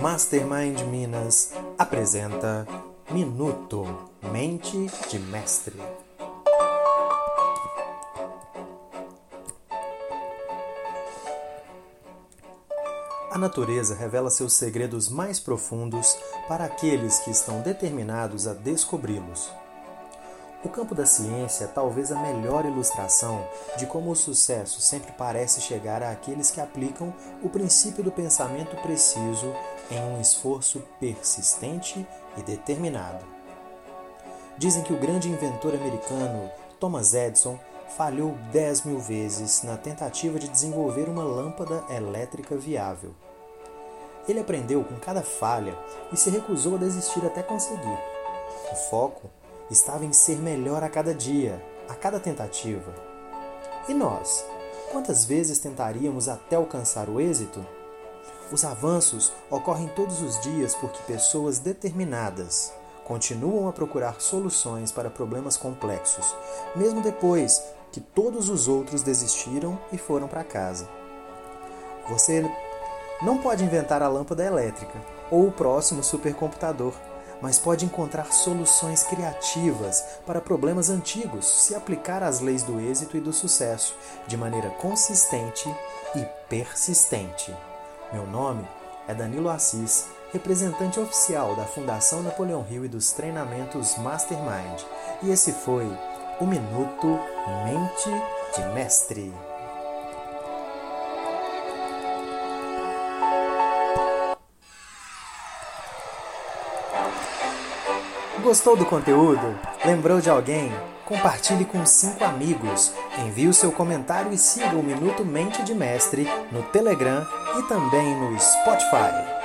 Mastermind Minas apresenta Minuto Mente de Mestre. A natureza revela seus segredos mais profundos para aqueles que estão determinados a descobri-los. O campo da ciência é talvez a melhor ilustração de como o sucesso sempre parece chegar àqueles que aplicam o princípio do pensamento preciso em um esforço persistente e determinado. Dizem que o grande inventor americano Thomas Edison falhou 10 mil vezes na tentativa de desenvolver uma lâmpada elétrica viável. Ele aprendeu com cada falha e se recusou a desistir até conseguir. O foco estava em ser melhor a cada dia, a cada tentativa. E nós? Quantas vezes tentaríamos até alcançar o êxito? Os avanços ocorrem todos os dias porque pessoas determinadas continuam a procurar soluções para problemas complexos, mesmo depois que todos os outros desistiram e foram para casa. Você não pode inventar a lâmpada elétrica ou o próximo supercomputador mas pode encontrar soluções criativas para problemas antigos se aplicar às leis do êxito e do sucesso de maneira consistente e persistente. Meu nome é Danilo Assis, representante oficial da Fundação Napoleão Hill e dos treinamentos Mastermind, e esse foi o Minuto Mente de Mestre. Gostou do conteúdo? Lembrou de alguém? Compartilhe com cinco amigos. Envie o seu comentário e siga o Minuto Mente de Mestre no Telegram e também no Spotify.